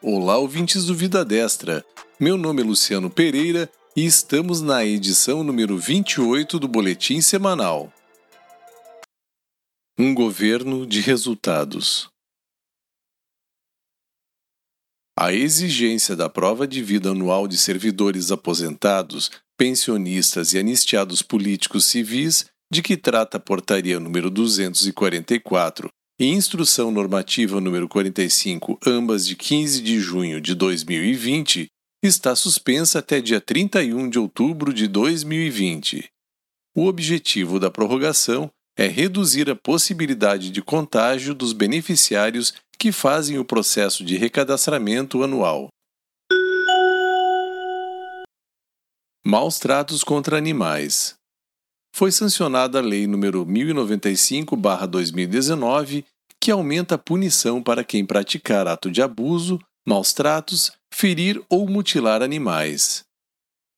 Olá, ouvintes do Vida Destra. Meu nome é Luciano Pereira e estamos na edição número 28 do Boletim Semanal. Um governo de resultados. A exigência da prova de vida anual de servidores aposentados, pensionistas e anistiados políticos civis, de que trata a Portaria número 244 e Instrução Normativa número 45, ambas de 15 de junho de 2020, está suspensa até dia 31 de outubro de 2020. O objetivo da prorrogação é reduzir a possibilidade de contágio dos beneficiários que fazem o processo de recadastramento anual. Maus tratos contra animais foi sancionada a Lei nº 1095-2019, que aumenta a punição para quem praticar ato de abuso, maus tratos, ferir ou mutilar animais.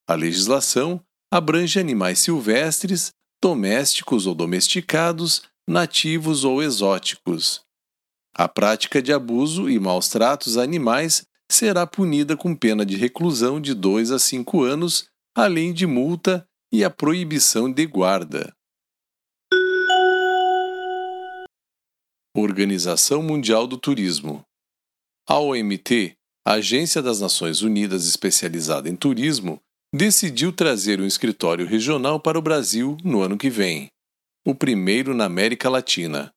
A legislação abrange animais silvestres, domésticos ou domesticados, nativos ou exóticos. A prática de abuso e maus tratos a animais será punida com pena de reclusão de 2 a 5 anos, além de multa e a proibição de guarda. Organização Mundial do Turismo A OMT, Agência das Nações Unidas especializada em turismo, decidiu trazer um escritório regional para o Brasil no ano que vem, o primeiro na América Latina.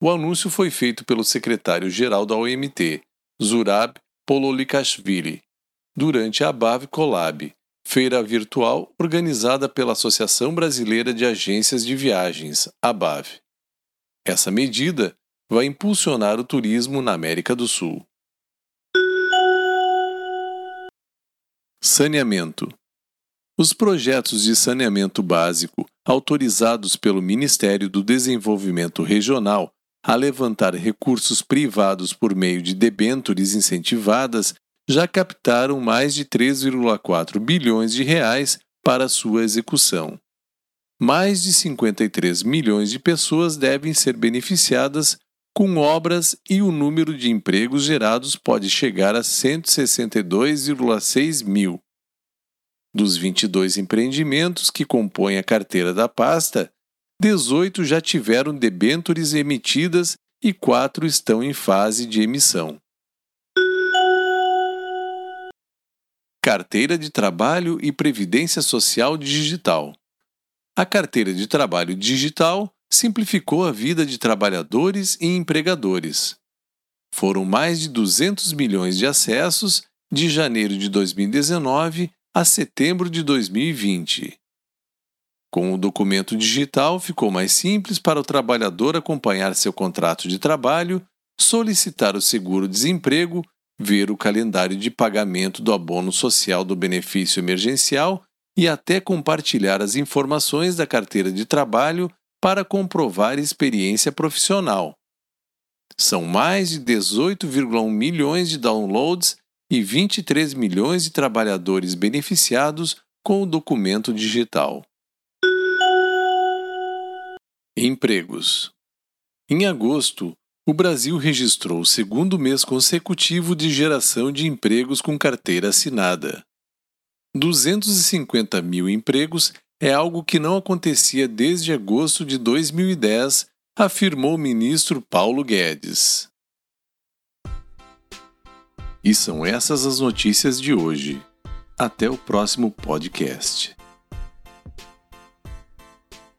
O anúncio foi feito pelo secretário-geral da OMT, Zurab Pololikashvili, durante a Abav Colab, feira virtual organizada pela Associação Brasileira de Agências de Viagens, ABAV. Essa medida vai impulsionar o turismo na América do Sul. Saneamento. Os projetos de saneamento básico autorizados pelo Ministério do Desenvolvimento Regional a levantar recursos privados por meio de debêntures incentivadas já captaram mais de 3,4 bilhões de reais para sua execução. Mais de 53 milhões de pessoas devem ser beneficiadas com obras e o número de empregos gerados pode chegar a 162,6 mil. Dos 22 empreendimentos que compõem a carteira da pasta, 18 já tiveram debêntures emitidas e 4 estão em fase de emissão. Carteira de Trabalho e Previdência Social Digital. A carteira de trabalho digital simplificou a vida de trabalhadores e empregadores. Foram mais de 200 milhões de acessos de janeiro de 2019 a setembro de 2020. Com o documento digital, ficou mais simples para o trabalhador acompanhar seu contrato de trabalho, solicitar o seguro-desemprego ver o calendário de pagamento do abono social do benefício emergencial e até compartilhar as informações da carteira de trabalho para comprovar experiência profissional. São mais de 18,1 milhões de downloads e 23 milhões de trabalhadores beneficiados com o documento digital. Empregos. Em agosto, o Brasil registrou o segundo mês consecutivo de geração de empregos com carteira assinada. 250 mil empregos é algo que não acontecia desde agosto de 2010, afirmou o ministro Paulo Guedes. E são essas as notícias de hoje. Até o próximo podcast.